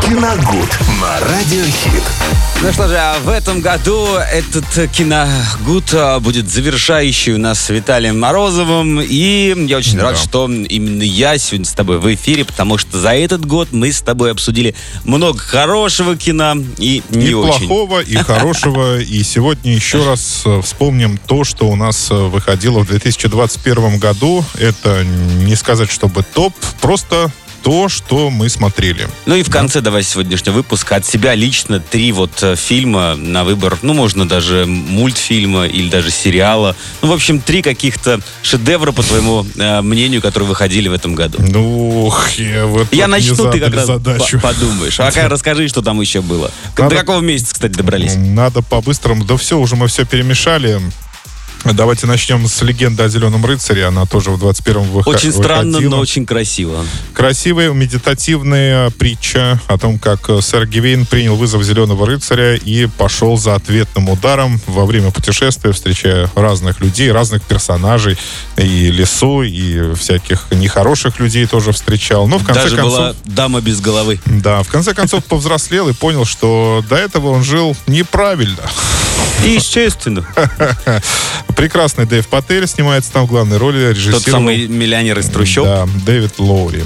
Киногуд на Радиохит. Ну что же, а в этом году этот киногуд а, будет завершающий у нас с Виталием Морозовым. И я очень да. рад, что именно я сегодня с тобой в эфире, потому что за этот год мы с тобой обсудили много хорошего кино и не и очень. плохого, и хорошего. И сегодня еще раз э, вспомним то, что у нас э, выходило в 2021 году. Это не сказать, чтобы топ, просто то, что мы смотрели. Ну и в конце да? давай сегодняшнего выпуска от себя лично три вот э, фильма на выбор. Ну, можно даже мультфильма или даже сериала. Ну, в общем, три каких-то шедевра, по твоему э, мнению, которые выходили в этом году. Ну, я вот Я начну, ты как раз задачу. подумаешь. А расскажи, что там еще было. Надо, До какого месяца, кстати, добрались? Надо по-быстрому. Да все, уже мы все перемешали. Давайте начнем с легенды о Зеленом рыцаре. Она тоже в 21-м выходила. Очень странно, но очень красиво. Красивая, медитативная притча о том, как сэр Гивейн принял вызов Зеленого рыцаря и пошел за ответным ударом во время путешествия, встречая разных людей, разных персонажей, и лесу, и всяких нехороших людей тоже встречал. Но в конце Даже концов... была дама без головы. Да, в конце концов повзрослел и понял, что до этого он жил неправильно. Естественно. Прекрасный Дэйв Паттель снимается там в главной роли. Режиссер. Тот самый миллионер из трущоб. Да, Дэвид Лоури.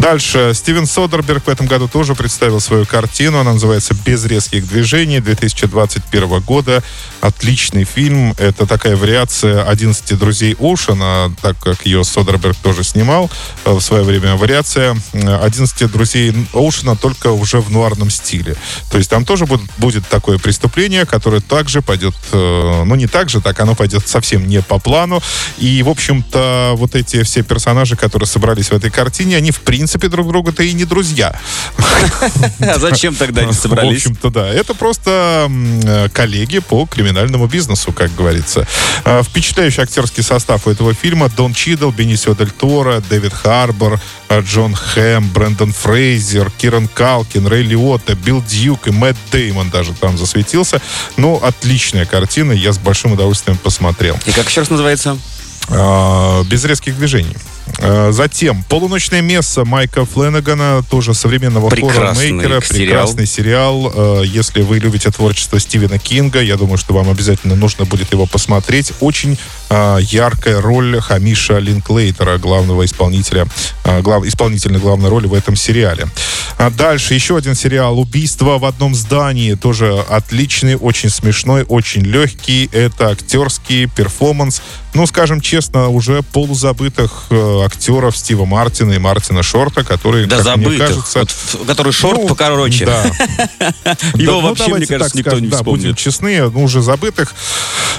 Дальше. Стивен Содерберг в этом году тоже представил свою картину. Она называется «Без резких движений» 2021 года. Отличный фильм. Это такая вариация «11 друзей Оушена», так как ее Содерберг тоже снимал э, в свое время. Вариация «11 друзей Оушена» только уже в нуарном стиле. То есть там тоже будет, будет такое преступление, которое также пойдет, э, ну не так же, так оно пойдет совсем не по плану. И, в общем-то, вот эти все персонажи, которые собрались в этой картине, они, в принципе, принципе, друг друга то и не друзья. А зачем тогда они собрались? В общем-то, да. Это просто коллеги по криминальному бизнесу, как говорится. А, впечатляющий актерский состав у этого фильма. Дон Чидл, Бенисио Дель Торо, Дэвид Харбор, а, Джон Хэм, Брэндон Фрейзер, Киран Калкин, Рэй Лиотта, Билл Дьюк и Мэтт Деймон даже там засветился. Ну, отличная картина. Я с большим удовольствием посмотрел. И как еще раз называется? А, без резких движений. Э, затем «Полуночное место» Майка Фленнегана, тоже современного хоррор-мейкера. Прекрасный сериал. Э, если вы любите творчество Стивена Кинга, я думаю, что вам обязательно нужно будет его посмотреть. Очень э, яркая роль Хамиша Линклейтера, главного исполнителя, глав, исполнительной главной роли в этом сериале. А дальше еще один сериал «Убийство в одном здании». Тоже отличный, очень смешной, очень легкий. Это актерский перформанс. Ну, скажем честно, уже полузабытых актеров Стива Мартина и Мартина Шорта, которые, да, как забытых. мне кажется... Вот, который Шорт ну, покороче. Да. Его вообще, мне кажется, никто не вспомнит. будем честны, ну, уже забытых.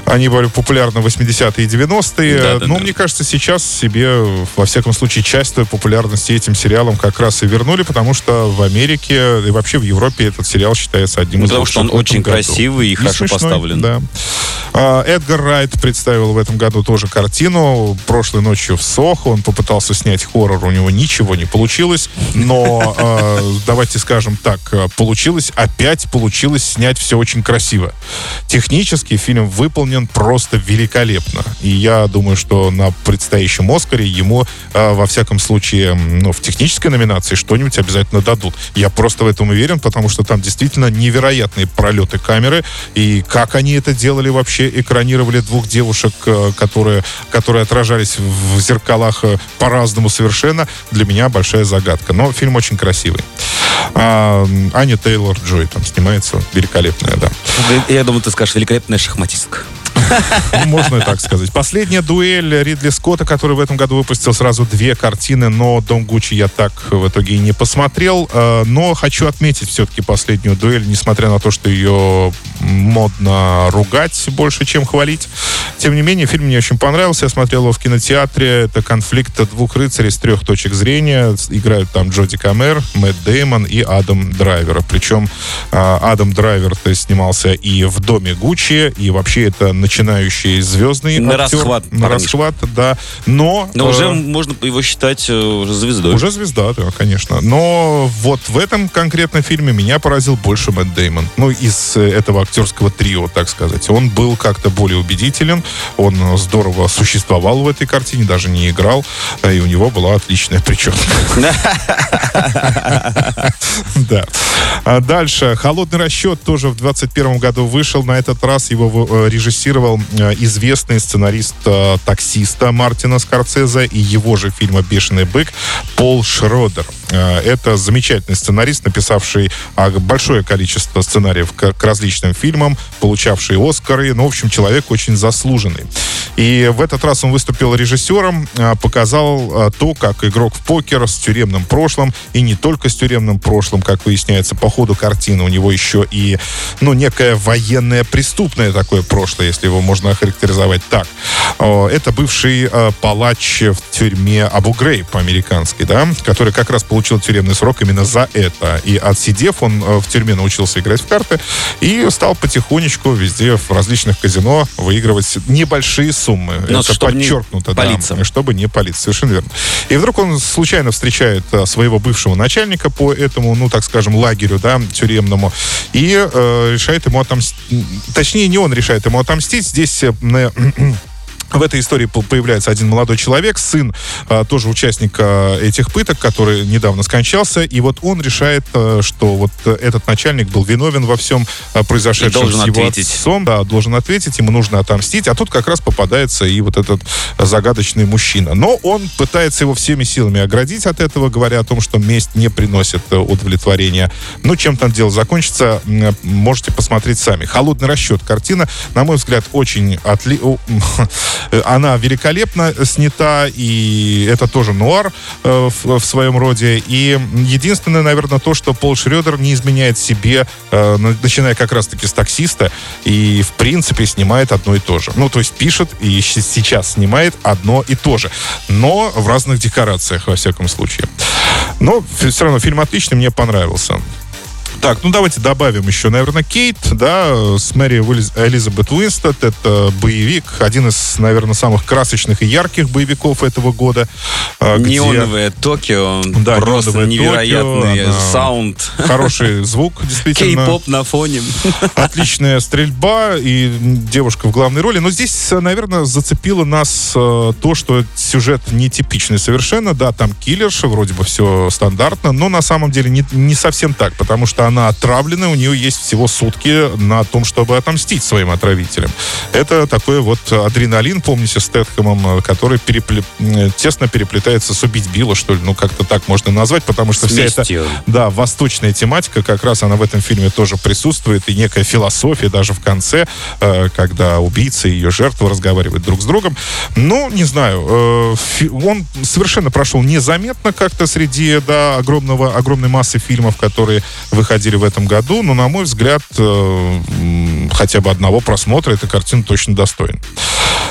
Они были популярны в 80-е и 90-е. Но, мне кажется, сейчас себе, во всяком случае, часть той популярности этим сериалом как раз и вернули, потому что в Америке и вообще в Европе этот сериал считается одним ну, из. Потому что он очень красивый и, хорошо поставлен. Да. А, Эдгар Райт представил в этом году тоже картину. Прошлой ночью в Сохо он попытался снять хоррор, у него ничего не получилось. Но э, давайте скажем так, э, получилось, опять получилось снять все очень красиво. Технически фильм выполнен просто великолепно. И я думаю, что на предстоящем Оскаре ему, э, во всяком случае, ну, в технической номинации что-нибудь обязательно дадут. Я просто в этом уверен, потому что там действительно невероятные пролеты камеры. И как они это делали вообще, экранировали двух девушек, э, которые, которые отражались в зеркалах по-разному совершенно. Для меня большая загадка. Но фильм очень красивый. А, Аня Тейлор Джой там снимается. Великолепная, да. Я думаю, ты скажешь, великолепная шахматистка. Ну, можно и так сказать. Последняя дуэль Ридли Скотта, который в этом году выпустил сразу две картины, но Дом Гуччи я так в итоге и не посмотрел. Э, но хочу отметить все-таки последнюю дуэль, несмотря на то, что ее модно ругать больше, чем хвалить. Тем не менее, фильм мне очень понравился. Я смотрел его в кинотеатре. Это конфликт двух рыцарей с трех точек зрения. Играют там Джоди Камер, Мэтт Деймон и Адам Драйвер. Причем э, Адам Драйвер то снимался и в «Доме Гуччи», и вообще это начинается начинающий звездный На актер. расхват, На парнишка. расхват, да. Но... Но э, уже можно его считать э, уже звездой. Уже звезда, да, конечно. Но вот в этом конкретном фильме меня поразил больше Мэтт Деймон. Ну, из э, этого актерского трио, так сказать. Он был как-то более убедителен. Он э, здорово существовал в этой картине, даже не играл. э, И у него была отличная прическа. Да. А дальше. «Холодный расчет» тоже в 21 году вышел. На этот раз его э, режиссировал э, известный сценарист э, «Таксиста» Мартина Скорцезе и его же фильма «Бешеный бык» Пол Шродер. Э, Это замечательный сценарист, написавший а, большое количество сценариев к различным фильмам, получавший Оскары. Ну, в общем, человек очень заслуженный. И в этот раз он выступил режиссером, а, показал а, то, как игрок в покер с тюремным прошлым, и не только с тюремным прошлым, как выясняется по ходу картины, у него еще и, ну, некое военное преступное такое прошлое, если его можно охарактеризовать так. Это бывший а, палач в тюрьме Абу Грейб по-американски, да, который как раз получил тюремный срок именно за это. И отсидев, он в тюрьме научился играть в карты и стал потихонечку везде в различных казино выигрывать небольшие суммы. Но Это чтобы не подчеркнуто, да, палиться. чтобы не палиться, совершенно верно. И вдруг он случайно встречает э, своего бывшего начальника по этому, ну, так скажем, лагерю, да, тюремному, и э, решает ему отомстить. Точнее, не он решает ему отомстить. Здесь э, в этой истории по- появляется один молодой человек, сын а, тоже участника этих пыток, который недавно скончался, и вот он решает, а, что вот этот начальник был виновен во всем а, произошедшем с его ответить. отцом, да, должен ответить, ему нужно отомстить, а тут как раз попадается и вот этот загадочный мужчина. Но он пытается его всеми силами оградить от этого, говоря о том, что месть не приносит удовлетворения. Ну, чем там дело закончится, можете посмотреть сами. «Холодный расчет» картина, на мой взгляд, очень отли... о, Она великолепно снята, и это тоже нуар э, в, в своем роде. И единственное, наверное, то, что Пол Шредер не изменяет себе, э, на- начиная как раз-таки с таксиста, и в принципе снимает одно и то же. Ну, то есть пишет и сейчас снимает одно и то же. Но в разных декорациях, во всяком случае. Но все равно фильм отличный, мне понравился. Так, ну давайте добавим еще, наверное, Кейт, да, с Мэри Элизабет Уинстед. Это боевик, один из, наверное, самых красочных и ярких боевиков этого года. а, где Неоновое Токио, Да, просто невероятный Токио, она- саунд. Хороший звук, действительно. Кей-поп на фоне. Отличная стрельба и девушка в главной роли. Но здесь, наверное, зацепило нас э, то, что сюжет нетипичный совершенно. Да, там киллерша, вроде бы все стандартно, но на самом деле не, не совсем так, потому что она отравлена, у нее есть всего сутки на том, чтобы отомстить своим отравителям. Это такой вот адреналин, помните, с Тетхэмом, который перепле- тесно переплетается с «Убить Билла», что ли, ну как-то так можно назвать, потому что вся эта да, восточная тематика, как раз она в этом фильме тоже присутствует, и некая философия даже в конце, э, когда убийца и ее жертва разговаривают друг с другом. Ну, не знаю, э, он совершенно прошел незаметно как-то среди, да, огромного, огромной массы фильмов, которые выходили в этом году, но, на мой взгляд, э, хотя бы одного просмотра эта картина точно достойна.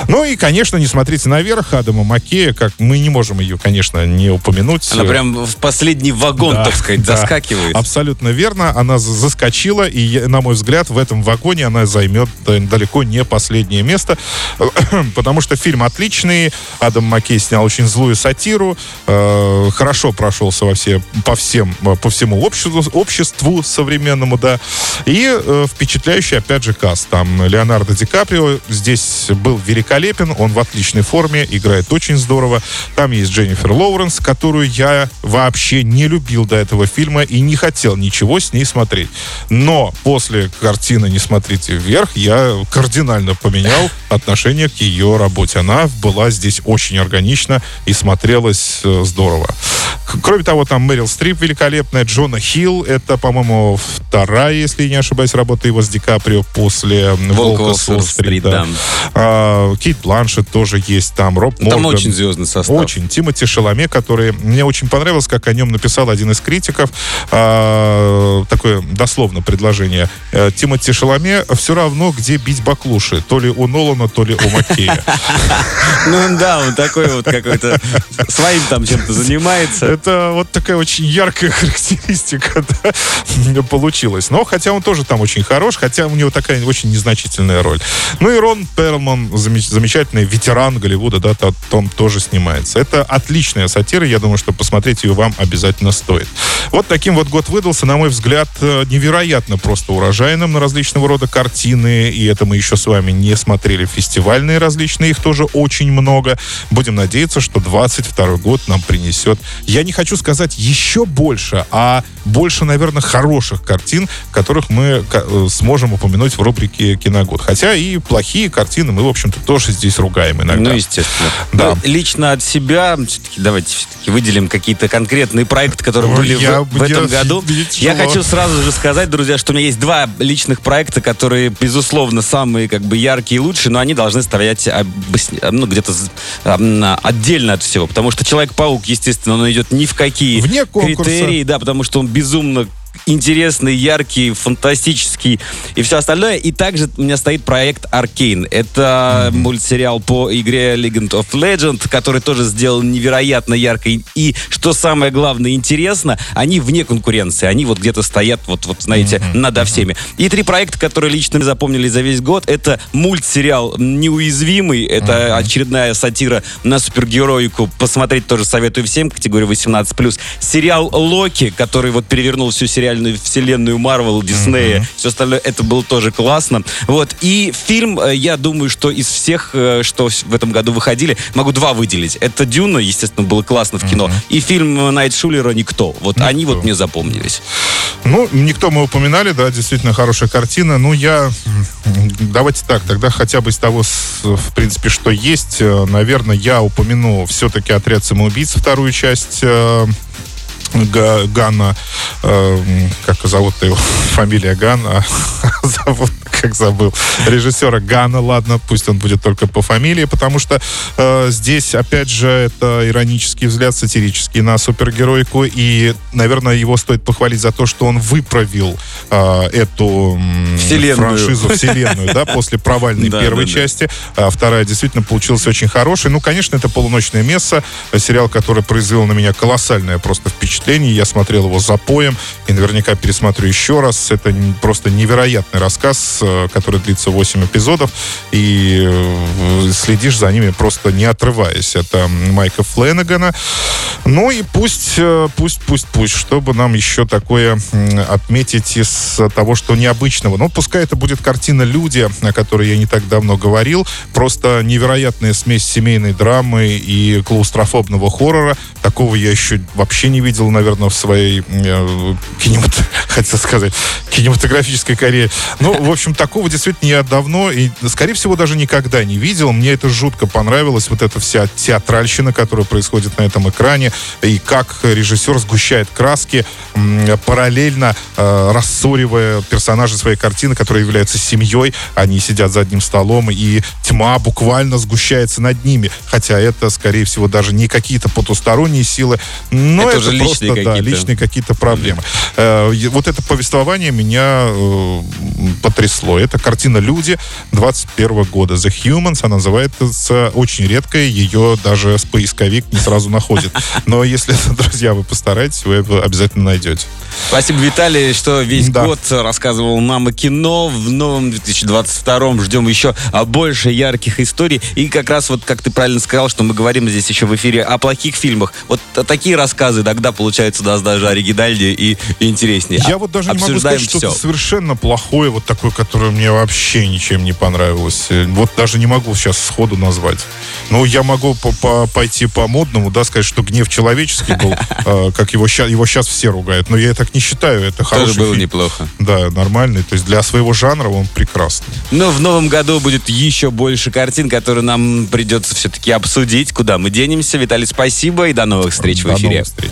Ну и, конечно, не смотрите наверх Адама Маккея, как мы не можем ее, конечно, не упомянуть. Она прям в последний вагон, Да, так сказать, да. заскакивает. Абсолютно верно. Она за- заскочила, и, на мой взгляд, в этом вагоне она займет далеко не последнее место, потому что фильм отличный. Адам Маккей снял очень злую сатиру, э, хорошо прошелся во все, по всем, по всему обществу, обществу современному, да. И э, впечатляющий, опять же, каст. Там Леонардо Ди Каприо здесь был великолепен, он в отличной форме, играет очень здорово. Там есть Дженнифер Лоуренс, которую я вообще не любил до этого фильма и не хотел ничего с ней смотреть. Но после картины «Не смотрите вверх» я кардинально поменял отношение к ее работе. Она была здесь очень органична и смотрелась э, здорово. Кроме того, там Мэрил Стрип великолепная, Джона Хилл, это, по-моему, вторая, если не ошибаюсь, работа его с Ди Каприо после «Волка с Уолл-стрит», да. А, Кейт Бланшет тоже есть там, Роб Там Морган. очень звездный состав. Очень. Тимоти Шаломе, который... Мне очень понравилось, как о нем написал один из критиков. А, такое дословно предложение. Э, Тимоти Шаломе все равно, где бить баклуши. То ли у Нолана, то ли у Маккея. Ну да, он такой вот какой-то своим там чем-то занимается. Это вот такая очень яркая характеристика да, получилась. Но хотя он тоже там очень хорош, хотя у него такая очень незначительная роль. Ну и Рон Перлман, замечательный ветеран Голливуда, да, там тоже снимается. Это отличная сатира, я думаю, что посмотреть ее вам обязательно стоит. Вот таким вот год выдался, на мой взгляд, э, невероятно просто урожайным на различного рода картины, и это мы еще с вами не смотрели фестивальные различные, их тоже очень много. Будем надеяться, что 22 год нам принесет, я не хочу сказать еще больше, а больше, наверное, хороших картин, которых мы э, сможем упомянуть в рубрике «Киногод». Хотя и плохие картины мы, в общем-то, тоже здесь ругаем иногда. Ну, естественно. Да. Ну, лично от себя, все-таки давайте все-таки выделим какие-то конкретные проекты, которые были я, в, в этом я, году. Я хочу сразу же сказать, друзья, что у меня есть два личных проекта, которые, безусловно, самые как бы яркие и лучшие, но они должны стоять ну, где-то отдельно от всего. Потому что Человек-паук, естественно, он идет ни в какие Вне критерии, да, потому что он безумно интересный, яркий, фантастический и все остальное. И также у меня стоит проект Arcane. Это mm-hmm. мультсериал по игре Legend of Legend, который тоже сделан невероятно ярко. И, что самое главное, интересно, они вне конкуренции. Они вот где-то стоят, вот, вот знаете, mm-hmm. надо всеми. И три проекта, которые лично запомнили за весь год, это мультсериал «Неуязвимый». Это mm-hmm. очередная сатира на супергероику. Посмотреть тоже советую всем, категория 18+. Сериал «Локи», который вот перевернул всю сериал реальную вселенную Марвел, Диснея, mm-hmm. все остальное, это было тоже классно. Вот, и фильм, э, я думаю, что из всех, э, что в этом году выходили, могу два выделить. Это «Дюна», естественно, было классно в кино, mm-hmm. и фильм Найт Шулера «Никто». Вот Никто. они вот мне запомнились. Ну, «Никто» мы упоминали, да, действительно хорошая картина. Ну, я... Давайте так, тогда хотя бы из того, в принципе, что есть, э, наверное, я упомяну все-таки «Отряд самоубийц», вторую часть Ганна, э, как зовут его, фамилия Ганна, зовут как забыл, режиссера Гана, ладно, пусть он будет только по фамилии, потому что э, здесь, опять же, это иронический взгляд, сатирический на супергеройку, и, наверное, его стоит похвалить за то, что он выправил э, эту вселенную. франшизу, вселенную, да, после провальной первой части. А вторая действительно получилась очень хорошей. Ну, конечно, это «Полуночное место», сериал, который произвел на меня колоссальное просто впечатление. Я смотрел его за поем и наверняка пересмотрю еще раз. Это просто невероятный рассказ который длится 8 эпизодов, и э, следишь за ними просто не отрываясь. Это Майка Фленнегана. Ну и пусть, э, пусть, пусть, пусть, чтобы нам еще такое отметить из того, что необычного. Ну, пускай это будет картина «Люди», о которой я не так давно говорил. Просто невероятная смесь семейной драмы и клаустрофобного хоррора. Такого я еще вообще не видел, наверное, в своей э, кинемат... хотел сказать, кинематографической карьере. Ну, в общем, такого действительно я давно и, скорее всего, даже никогда не видел. Мне это жутко понравилось, вот эта вся театральщина, которая происходит на этом экране, и как режиссер сгущает краски, параллельно э, рассоривая персонажей своей картины, которые являются семьей. Они сидят за одним столом, и тьма буквально сгущается над ними. Хотя это, скорее всего, даже не какие-то потусторонние силы, но это, это просто личные да, личные какие-то проблемы. Э, вот это повествование меня э, потрясло произошло. Это картина «Люди» 21 года. The Humans, она называется очень редкая, ее даже с поисковик не сразу находит. Но если, друзья, вы постараетесь, вы обязательно найдете. Спасибо, Виталий, что весь да. год рассказывал нам о кино. В новом 2022 ждем еще больше ярких историй. И как раз вот, как ты правильно сказал, что мы говорим здесь еще в эфире о плохих фильмах. Вот такие рассказы тогда получаются нас даже оригинальнее и, интереснее. Я вот даже не могу сказать, что совершенно плохое, вот такое, которое мне вообще ничем не понравилось. Вот даже не могу сейчас сходу назвать. Ну, я могу по -по пойти по модному, да, сказать, что гнев человеческий был, э, как его сейчас, его сейчас все ругают. Но я так не считаю. Это хороший Тоже было фильм. неплохо. Да, нормальный. То есть для своего жанра он прекрасный. Но в новом году будет еще больше картин, которые нам придется все-таки обсудить. Куда мы денемся. Виталий, спасибо и до новых встреч до в эфире. Новых встреч.